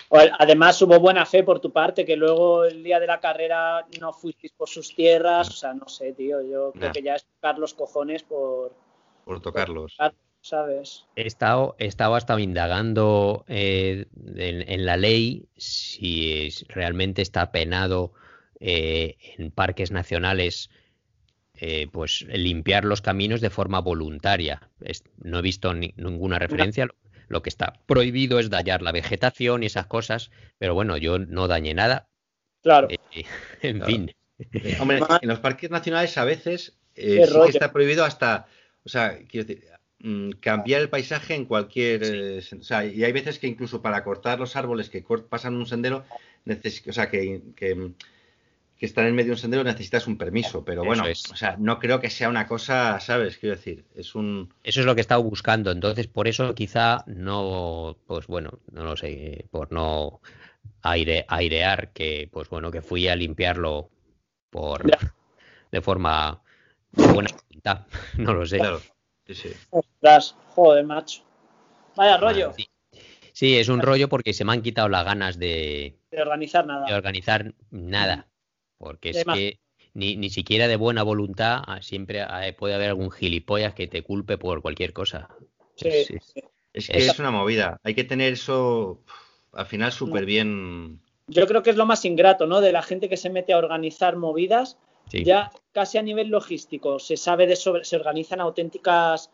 O- Además, hubo buena fe por tu parte, que luego el día de la carrera no fuisteis por sus tierras. O sea, no sé, tío. Yo creo que ya es tocar los cojones por. Por tocarlos. tocar, ¿Sabes? he estado, he estado hasta indagando eh, en, en la ley si es- realmente está penado eh, en parques nacionales eh, pues limpiar los caminos de forma voluntaria. Es- no he visto ni- ninguna referencia. Lo, lo que está prohibido es dañar la vegetación y esas cosas, pero bueno, yo no dañé nada. Claro. eh, en Claro. fin. Hombre, en los parques nacionales a veces eh, sí que está prohibido hasta, o sea, quiero decir, cambiar el paisaje en cualquier, eh, o sea, y hay veces que incluso para cortar los árboles que pasan un sendero, neces- o sea, que, que, que están en medio de un sendero necesitas un permiso, pero Eso bueno, es. o sea, no creo que sea una cosa, ¿sabes? Quiero decir, es un, Eso es lo que he estado buscando. Entonces, por eso quizá no, pues bueno, no lo sé, por no aire, airear que, pues bueno, que fui a limpiarlo por Ya. de forma de buena. No lo sé. claro, sí, sí. Ostras, joder, macho. Vaya rollo Sí. Sí, es un rollo porque se me han quitado las ganas de, de organizar de nada. organizar nada. Porque es que ni, ni siquiera de buena voluntad ah, siempre ah, puede haber algún gilipollas que te culpe por cualquier cosa. Sí, Es- es- sí. Es que Es- una movida, hay que tener eso al final súper bien, Yo creo que es lo más ingrato, ¿no? De la gente que se mete a organizar movidas, sí. ya casi a nivel logístico. Se sabe de sobre, se organizan auténticas,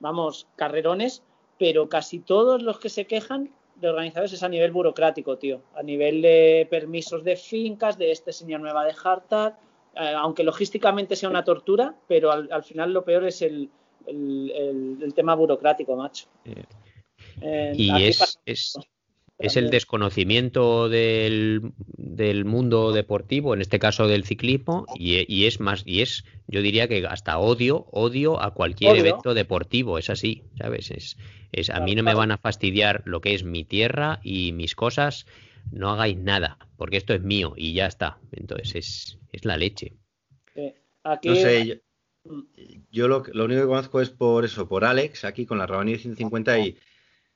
vamos, carrerones, pero casi todos los que se quejan de organizadores es a nivel burocrático, tío. A nivel de permisos de fincas, de este señor me va a dejar tal. eh, aunque logísticamente sea una tortura, pero al, al final lo peor es el, el- el- el tema burocrático, macho. Eh, Y es, es el desconocimiento del, del mundo deportivo, en este caso del ciclismo, y, y es más, y es, yo diría que hasta odio, odio a cualquier Odio. evento deportivo, es así, ¿sabes? Es, es, a mí no me van a fastidiar lo que es mi tierra y mis cosas, no hagáis nada, porque esto es mío y ya está. Entonces es, es la leche. Aquí, no sé, yo, Mm. yo lo, lo único que conozco es por eso, por Alex, aquí con la Rabanillo 150 y,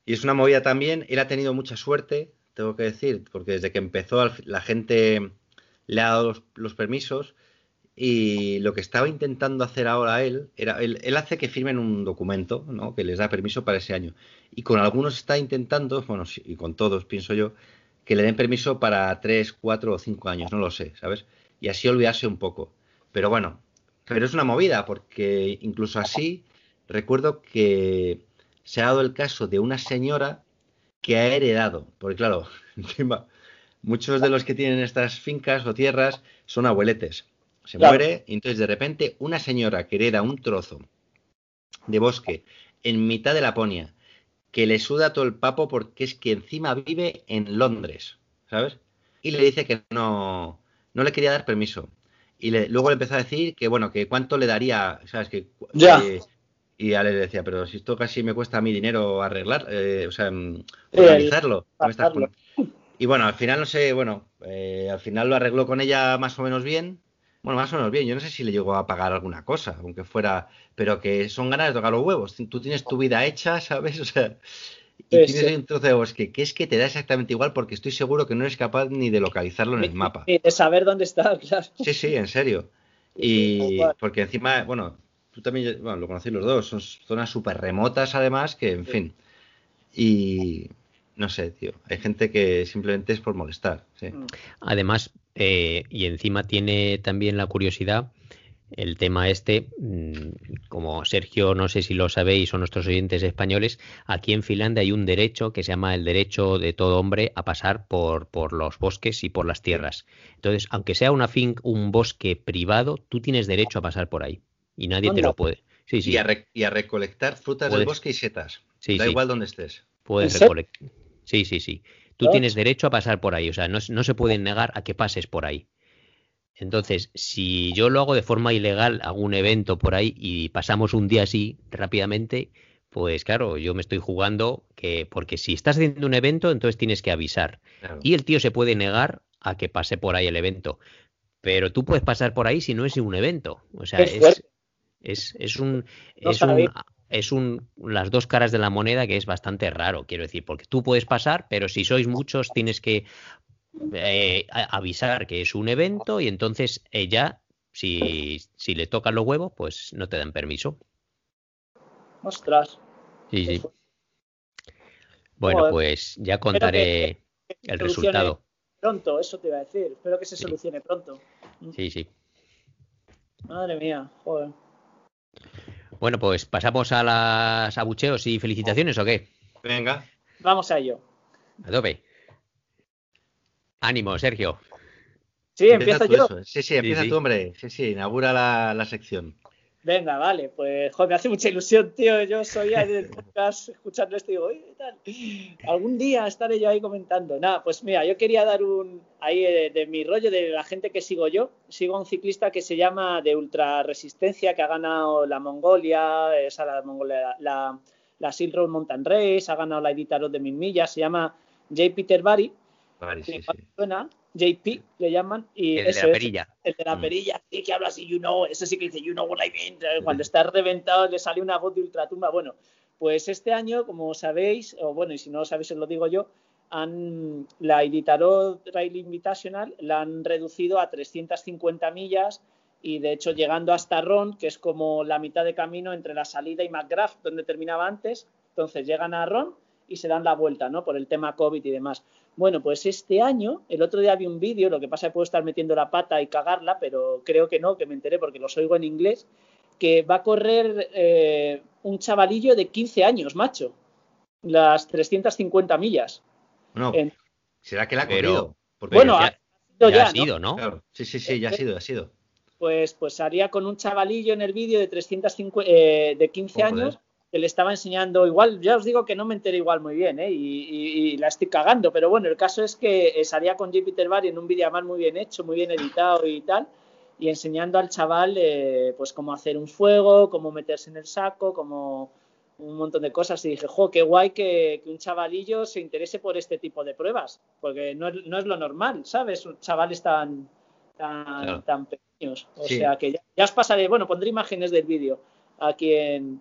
y es una movida también, él ha tenido mucha suerte, tengo que decir, porque desde que empezó la gente le ha dado los, permisos y lo que estaba intentando hacer ahora él, era, él, hace que firmen un documento, ¿no? que les da permiso para ese año. Y con algunos está intentando, bueno, y con todos pienso yo, que le den permiso para 3, 4 o 5 años, no lo sé, ¿sabes? Y así olvidarse un poco. Pero bueno, pero es una movida, porque incluso así recuerdo que se ha dado el caso de una señora que ha heredado, porque claro, encima, muchos de los que tienen estas fincas o tierras son abueletes. Se Claro. muere y entonces de repente una señora que hereda un trozo de bosque en mitad de Laponia, que le suda todo el papo porque es que encima vive en Londres, ¿sabes? Y le dice que no, no le quería dar permiso. Y le- luego le empezó a decir que, bueno, que cuánto le daría, ¿sabes? Que, Ya. que- y ya le decía, pero si esto casi me cuesta a mí dinero arreglar, eh, o sea, mm, Sí, organizarlo. ¿qué me estás pasarlo. con- Y bueno, al final no sé, bueno, eh, al final lo arregló con ella más o menos bien. Bueno, más o menos bien. Yo no sé si le llegó a pagar alguna cosa, aunque fuera, pero que son ganas de tocar los huevos. Tú tienes tu vida hecha, ¿sabes? O sea, y Sí, tienes sí. un trozo de bosque que es que te da exactamente igual porque estoy seguro que no eres capaz ni de localizarlo en el mapa. Sí, de saber dónde está, claro. Sí, sí, en serio. Y porque encima, bueno, tú también, bueno, lo conocéis los dos, son zonas súper remotas además, que en Sí. fin. Y no sé, tío, hay gente que simplemente es por molestar, sí. Mm. Además, eh, y encima tiene también la curiosidad el tema este, mm, como Sergio, no sé si lo sabéis o nuestros oyentes españoles, aquí en Finlandia hay un derecho que se llama el derecho de todo hombre a pasar por, por los bosques y por las tierras. Entonces, aunque sea una fin, un bosque privado, tú tienes derecho a pasar por ahí y nadie te lo puede. Sí, sí. Y, a y a recolectar frutas del bosque y setas. Sí, da sí. igual donde estés. Puedes recolectar. Sí, sí, sí. Tú ¿No? tienes derecho a pasar por ahí, o sea, no, no se pueden negar a que pases por ahí. Entonces, si yo lo hago de forma ilegal, hago un evento por ahí y pasamos un día así rápidamente, pues claro, yo me estoy jugando que, porque si estás haciendo un evento, entonces tienes que avisar. Claro. Y el tío se puede negar a que pase por ahí el evento. Pero tú puedes pasar por ahí si no es un evento. O sea, es. Es, es un, No es un, es un, las dos caras de la moneda que es bastante raro, quiero decir, porque tú puedes pasar, pero si sois muchos tienes que eh, avisar que es un evento y entonces ella, si, si le tocan los huevos, pues no te dan permiso. Ostras. Sí, sí. Bueno, Joder. pues ya contaré el solucione resultado. Pronto, eso te iba a decir. Espero que se Sí. solucione pronto. Sí, sí. Madre mía, joder. Bueno, pues pasamos a las abucheos y felicitaciones o qué? Venga. Vamos a ello. A tope. Ánimo, Sergio. Sí, Empieza yo. eso. Sí, sí, empieza sí. tú, hombre. Sí, sí, inaugura la, la sección. Venga, vale, pues joder, me hace mucha ilusión, tío. Yo soy ahí del podcast escuchando esto y digo, "Oye, ¿qué tal? Algún día estaré yo ahí comentando. Nada, pues mira, yo quería dar un ahí de, mi rollo, de la gente que sigo yo. Sigo a un ciclista que se llama de ultra resistencia, que ha ganado la Mongolia, esa la Mongolia, la, la Silk Road Mountain Race, ha ganado la Iditarod de mil millas, se llama J. Peter Barry, Vale, sí, que sí. suena, JP le llaman, y El de eso la es. perilla. El de la Mm. perilla, sí, que habla así, you know, ese sí que dice, you know what I mean. Cuando está reventado le sale una voz de ultratumba. Bueno, pues este año, como sabéis, o bueno, y si no lo sabéis, os lo digo yo, han, la Iditarod Trail Invitational la han reducido a 350 millas y de hecho llegando hasta Ron, que es como la mitad de camino entre la salida y McGrath, donde terminaba antes. Entonces llegan a Ron y se dan la vuelta, ¿no? Por el tema COVID y demás. Bueno, pues este año, el otro día vi un vídeo, lo que pasa es que puedo estar metiendo la pata y cagarla, pero creo que no, que me enteré porque los oigo en inglés, que va a correr eh, un chavalillo de 15 años, macho, las 350 millas. No, En- ¿será que la ha Pero- corrido? Porque Bueno, ya- ha sido Ya ya, ha ¿no? sido, ¿no? Claro, sí, sí, sí, ya ha sido, ha sido. Pues, pues haría con un chavalillo en el vídeo de 350, eh, de 15 Joder. años que le estaba enseñando igual, ya os digo que no me enteré igual muy bien, ¿eh? y, y- y la estoy cagando, pero bueno, el caso es que eh, salía con J. Peter Barry en un vídeo además muy bien hecho, muy bien editado y tal, y enseñando al chaval eh, pues cómo hacer un fuego, cómo meterse en el saco, cómo un montón de cosas y dije, jo, qué guay que, que un chavalillo se interese por este tipo de pruebas, porque no es, no es lo normal, ¿sabes? Chavales tan, tan, Claro. tan pequeños. O Sí. sea que ya, ya os pasaré, bueno, pondré imágenes del vídeo aquí en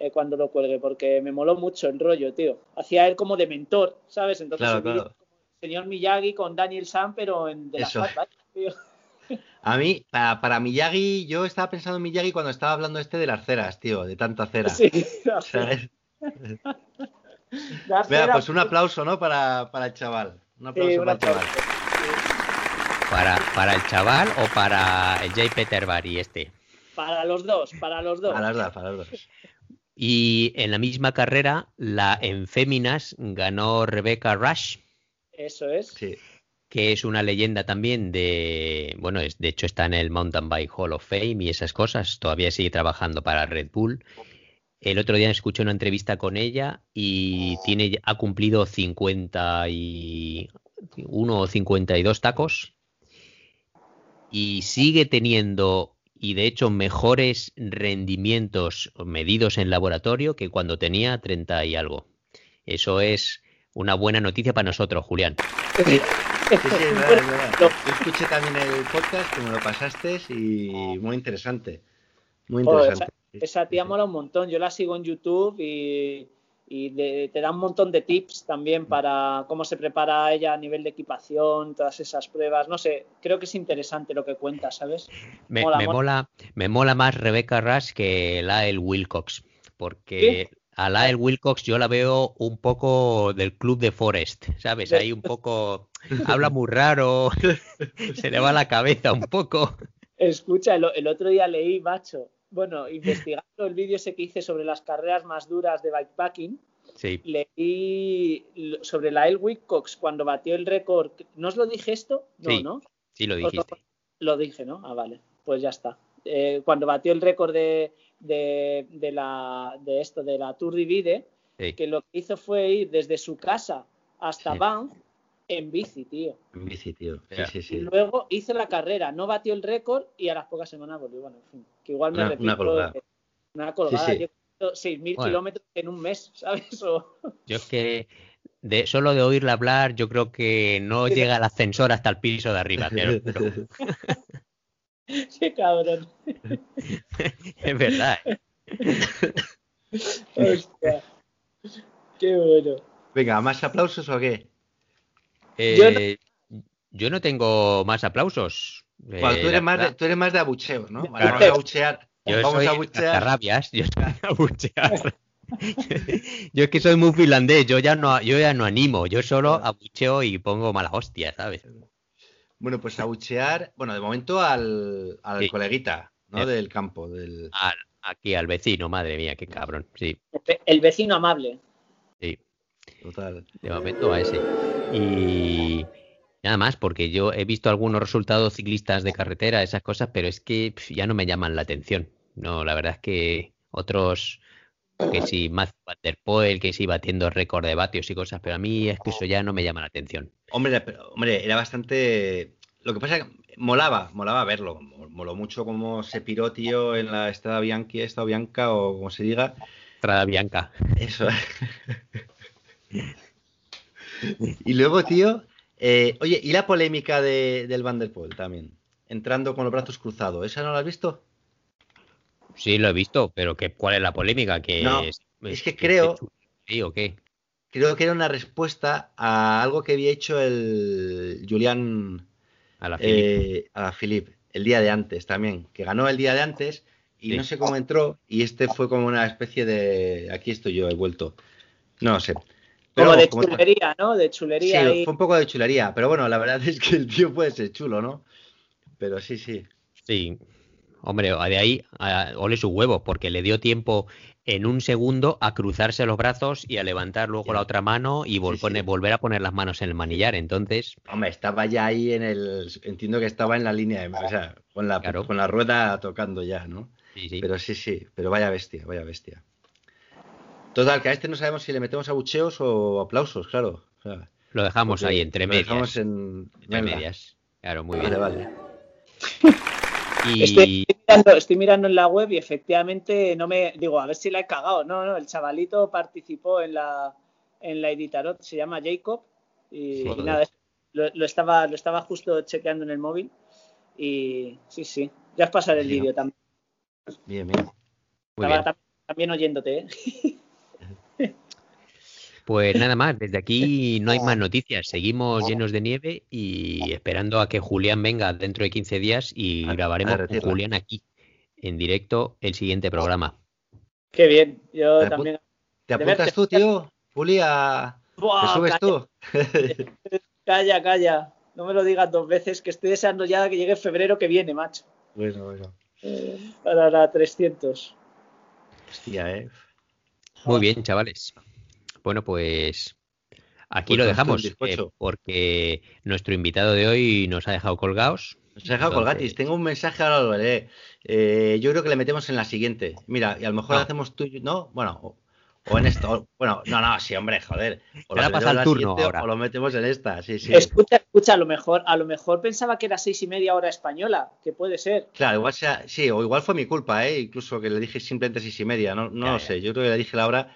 eh, cuando lo cuelgue, porque me moló mucho el rollo, tío. Hacía él como de mentor, ¿sabes? Entonces Claro, claro. como el señor Miyagi con Daniel Sam, pero en de la Eso. Bike, tío. A mí, para, para Miyagi, yo estaba pensando en Miyagi cuando estaba hablando este de las ceras, tío, de tanta cera. Sí, la ¿Sabes? la cera- pues un aplauso, ¿no? Para, para el chaval. Un aplauso para el chaval. ¿Para, ¿Para el chaval o para el J. Peter Barry este? Para los dos, para los dos. Para las dos, para las dos. Y en la misma carrera, la en féminas ganó Rebecca Rush, Eso es. Sí. que es una leyenda también de, bueno, es, de hecho está en el Mountain Bike Hall of Fame y esas cosas, todavía sigue trabajando para Red Bull. El otro día escuché una entrevista con ella y tiene, ya- ha cumplido 51 o 52 tacos y sigue teniendo, y de hecho mejores rendimientos medidos en laboratorio que cuando tenía 30 y algo. Eso es una buena noticia para nosotros, Julián. Sí, sí, es verdad, es verdad. Lo- Yo escuché también el podcast que me lo pasaste y muy interesante. Muy Joder, interesante. Esa tía mola un montón. Yo la sigo en YouTube y, y de- te da un montón de tips también para cómo se prepara ella a nivel de equipación, todas esas pruebas. No sé, creo que es interesante lo que cuenta, ¿sabes? Me Mola, me mola. mola, me mola más Rebecca Rush que Lael Wilcox, porque a Lael Wilcox yo la veo un poco del club de Forest, ¿sabes? Ahí un poco, habla muy raro, se le va la cabeza un poco. Escucha, el, el otro día leí, macho, bueno, investigando el vídeo ese que hice sobre las carreras más duras de bikepacking, Sí, leí sobre la Elwick Cox cuando batió el récord. ¿No os lo dije esto? No, Sí. ¿no? sí lo Os lo- dijiste. Lo dije, ¿no? Ah, vale. Pues ya está. Eh, cuando batió el récord de, de, de la, de esto, de la Tour Divide, Sí. que lo que hizo fue ir desde su casa hasta. Banff en bici, tío. En bici, tío. Sí, sí, Y sí. luego hizo la carrera, no batió el récord y a las pocas semanas volvió. Bueno, en fin, que igual me Una- repito. una colgada. eh, Una colgada. Sí, sí. Yo he hecho 6.000 Bueno. kilómetros en un mes, ¿sabes? O- Yo es que de, solo de oírla hablar, yo creo que no llega el ascensor hasta el piso de arriba. Pero, pero Qué cabrón. es verdad. ¿eh? Hostia. Qué bueno. Venga, ¿más aplausos o qué? Eh, yo no tengo más aplausos. Eh, Bueno, tú, la eres más de, tú eres más de abucheo, ¿no? Claro. Vamos a abuchear. Yo Vamos soy a abuchear. cascarrabias, yo soy a abuchear. yo es que soy muy finlandés, yo ya no, yo ya no animo, yo solo abucheo y pongo mala hostia, ¿sabes? Bueno, pues abuchear, bueno, de momento al, al Sí. coleguita, ¿no? Eh. Del campo, del... Al- aquí al vecino, madre mía, qué cabrón. Sí, El vecino amable. Total. de momento a ese. Y nada más, porque yo he visto algunos resultados ciclistas de carretera, esas cosas, pero es que ya no me llaman la atención. No, la verdad es que otros, que si Matthew Van Der Poel, que si batiendo récord de vatios y cosas, pero a mí es que eso ya no me llama la atención. Hombre, pero, hombre, era bastante. Lo que pasa es que molaba, molaba verlo. Moló mucho cómo se piró, tío, en la Estrada Bianchi, Estrada Bianca, o como se diga. Estrada Bianca. Eso. y luego, tío, eh, oye, ¿y la polémica de, del Van der Poel también? Entrando con los brazos cruzados, ¿esa no la has visto? Sí, lo he visto, pero ¿qué, ¿cuál es la polémica? Que No, es que creo- ¿Sí o qué? Creo que era una respuesta a algo que había hecho el Julián A la Philippe. eh, a Philippe el día de antes también, que ganó el día de antes y Sí. no sé cómo entró y este fue como una especie de aquí estoy yo, he vuelto. No lo Como de como- chulería, ¿no? De Sí, chulería. y- fue un poco de chulería, pero bueno, la verdad es que el tío puede ser chulo, ¿no? Pero sí, sí. Sí. Hombre, de ahí, a- ole sus huevos, porque le dio tiempo en un segundo a cruzarse los brazos y a levantar luego la otra mano y vol- Sí, sí. pone- volver a poner las manos en el manillar. Entonces, Hombre, estaba ya ahí en el. Entiendo que estaba en la línea, de, o sea, con la, Claro. con la rueda tocando ya, ¿no? sí, sí. Pero sí, sí, pero vaya bestia, vaya bestia. Total, que a este no sabemos si le metemos abucheos o aplausos, claro. O sea, lo dejamos ahí entre lo medias. dejamos en Entre medias. Claro, muy Vale, bien. vale. Y Estoy, estoy mirando, estoy mirando en la web y efectivamente no me digo a ver si la he cagado. No, no, el chavalito participó en la en la Editarot, se llama Jacob y, nada, lo, lo estaba lo estaba justo chequeando en el móvil y sí, sí. Ya os pasaré el vídeo también. Bien, bien. muy Estaba bien. tam- también oyéndote, ¿eh? Pues nada más, desde aquí no hay más noticias. Seguimos llenos de nieve y esperando a que Julián venga dentro de 15 días y A- a grabaremos con. Julián aquí, en directo, el siguiente programa. Qué bien. Yo Te también. ¿Te apuntas tú, tío? Juli, a... ¿te subes calla, tú? Calla, calla. No me lo digas dos veces, que estoy deseando ya que llegue febrero que viene, macho. bueno, bueno. Eh, Para la 300. Hostia, eh. Muy bien, chavales. Bueno, pues aquí Pues lo dejamos, eh, porque nuestro invitado de hoy nos ha dejado colgados. Nos ha dejado Entonces- colgatis. Tengo un mensaje, ahora lo leeré. Eh, yo creo que le metemos en la siguiente. Mira, y a lo mejor No. hacemos tú y ¿no? Bueno, o, o en esto. o- bueno, no, no, sí, hombre, joder. O lo la pasa el la turno siguiente ahora. O lo metemos en esta, sí, sí. Escucha, escucha, a lo mejor, a lo mejor pensaba que era seis y media hora española, que puede ser. Claro, igual sea, sí, o igual fue mi culpa, ¿eh? Incluso que le dije simplemente seis y media, no, no Ya, lo ya. sé. Yo creo que le dije la hora,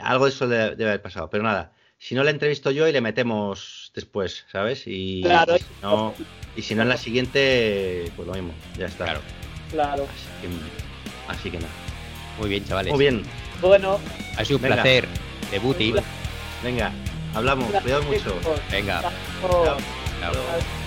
algo de eso debe, debe haber pasado, pero nada. Si no, le entrevisto yo y le metemos después, ¿sabes? Y, Claro. y si no, y si no en la siguiente, pues lo mismo, ya está. Claro. Claro. Así que, así que nada. Muy bien, chavales. Muy bien, Bueno, Ha sido un Venga. placer. Debuti. venga, hablamos, cuidado mucho. Venga. Chao. Chao. Chao. Adiós.